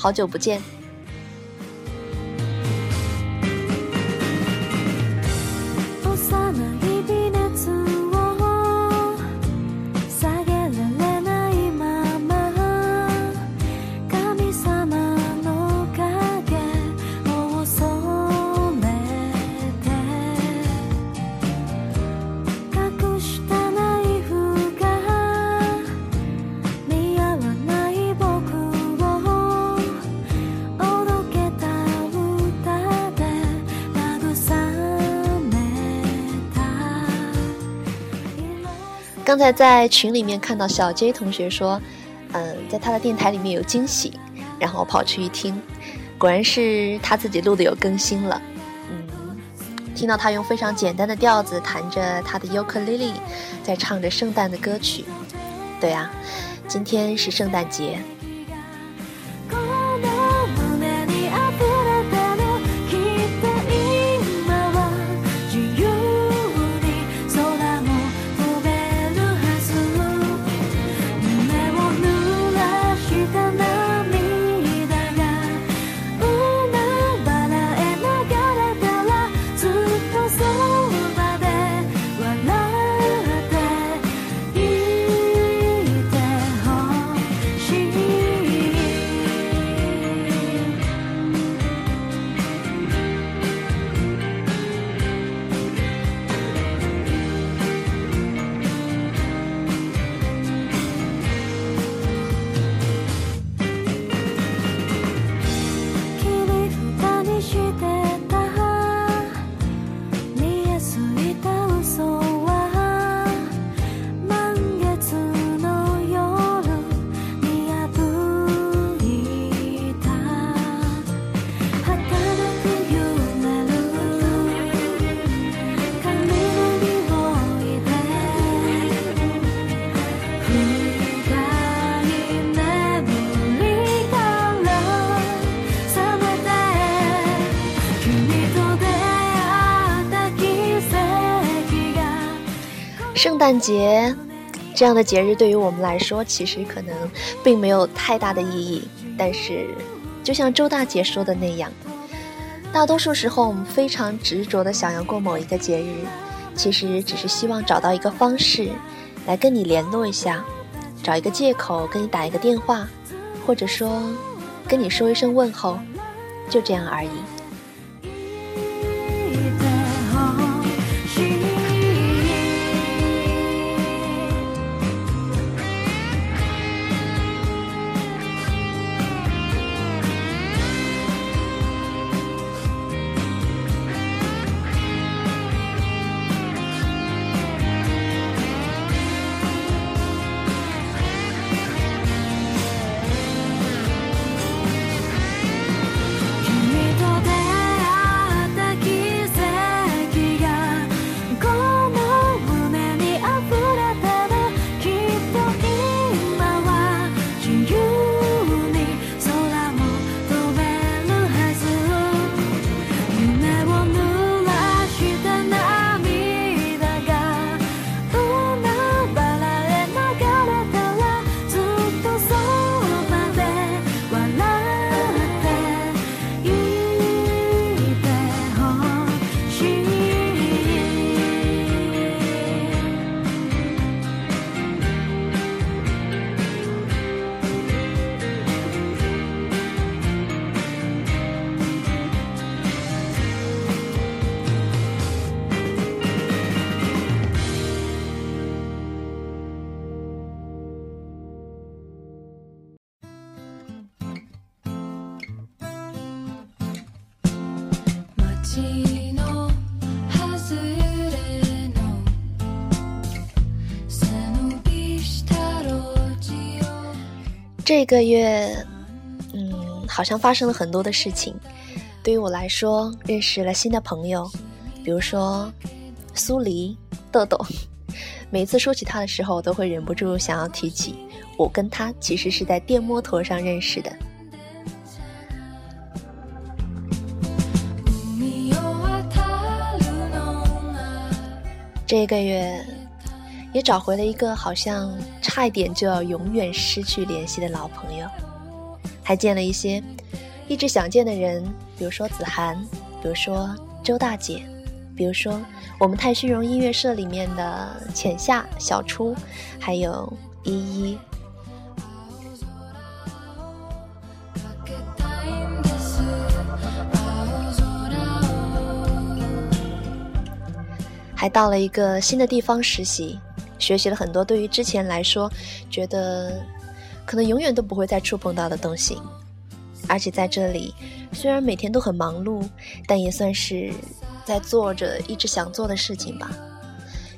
好久不见。刚才在群里面看到小 J 同学说，嗯，在他的电台里面有惊喜，然后跑去一听，果然是他自己录的有更新了。嗯，听到他用非常简单的调子弹着他的尤克里里，在唱着圣诞的歌曲。对啊，今天是圣诞节。圣诞节这样的节日对于我们来说，其实可能并没有太大的意义。但是，就像周大姐说的那样，大多数时候我们非常执着的想要过某一个节日，其实只是希望找到一个方式来跟你联络一下，找一个借口跟你打一个电话，或者说跟你说一声问候，就这样而已。这个月，嗯，好像发生了很多的事情。对于我来说，认识了新的朋友，比如说苏黎、豆豆。每次说起他的时候，我都会忍不住想要提起，我跟他其实是在电摩托上认识的。这个月。也找回了一个好像差一点就要永远失去联系的老朋友，还见了一些一直想见的人，比如说子涵，比如说周大姐，比如说我们太虚荣音乐社里面的浅夏、小初，还有依依。还到了一个新的地方实习，学习了很多对于之前来说觉得可能永远都不会再触碰到的东西。而且在这里，虽然每天都很忙碌，但也算是在做着一直想做的事情吧。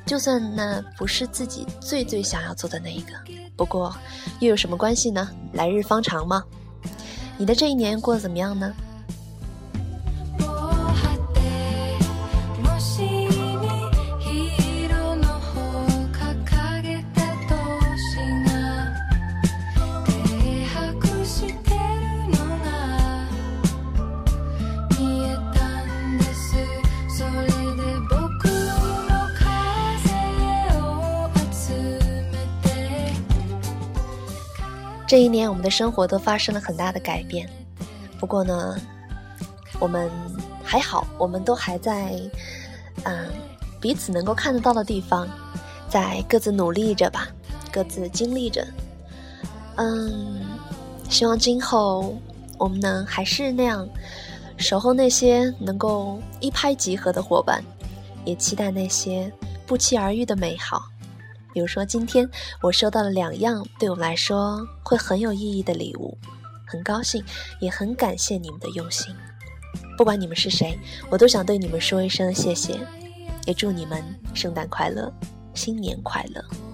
就算那不是自己最最想要做的那一个，不过又有什么关系呢？来日方长嘛。你的这一年过得怎么样呢？这一年，我们的生活都发生了很大的改变。不过呢，我们还好，我们都还在，嗯，彼此能够看得到的地方，在各自努力着吧，各自经历着。嗯，希望今后我们能还是那样守候那些能够一拍即合的伙伴，也期待那些不期而遇的美好。比如说，今天我收到了两样对我们来说会很有意义的礼物，很高兴，也很感谢你们的用心。不管你们是谁，我都想对你们说一声谢谢，也祝你们圣诞快乐，新年快乐。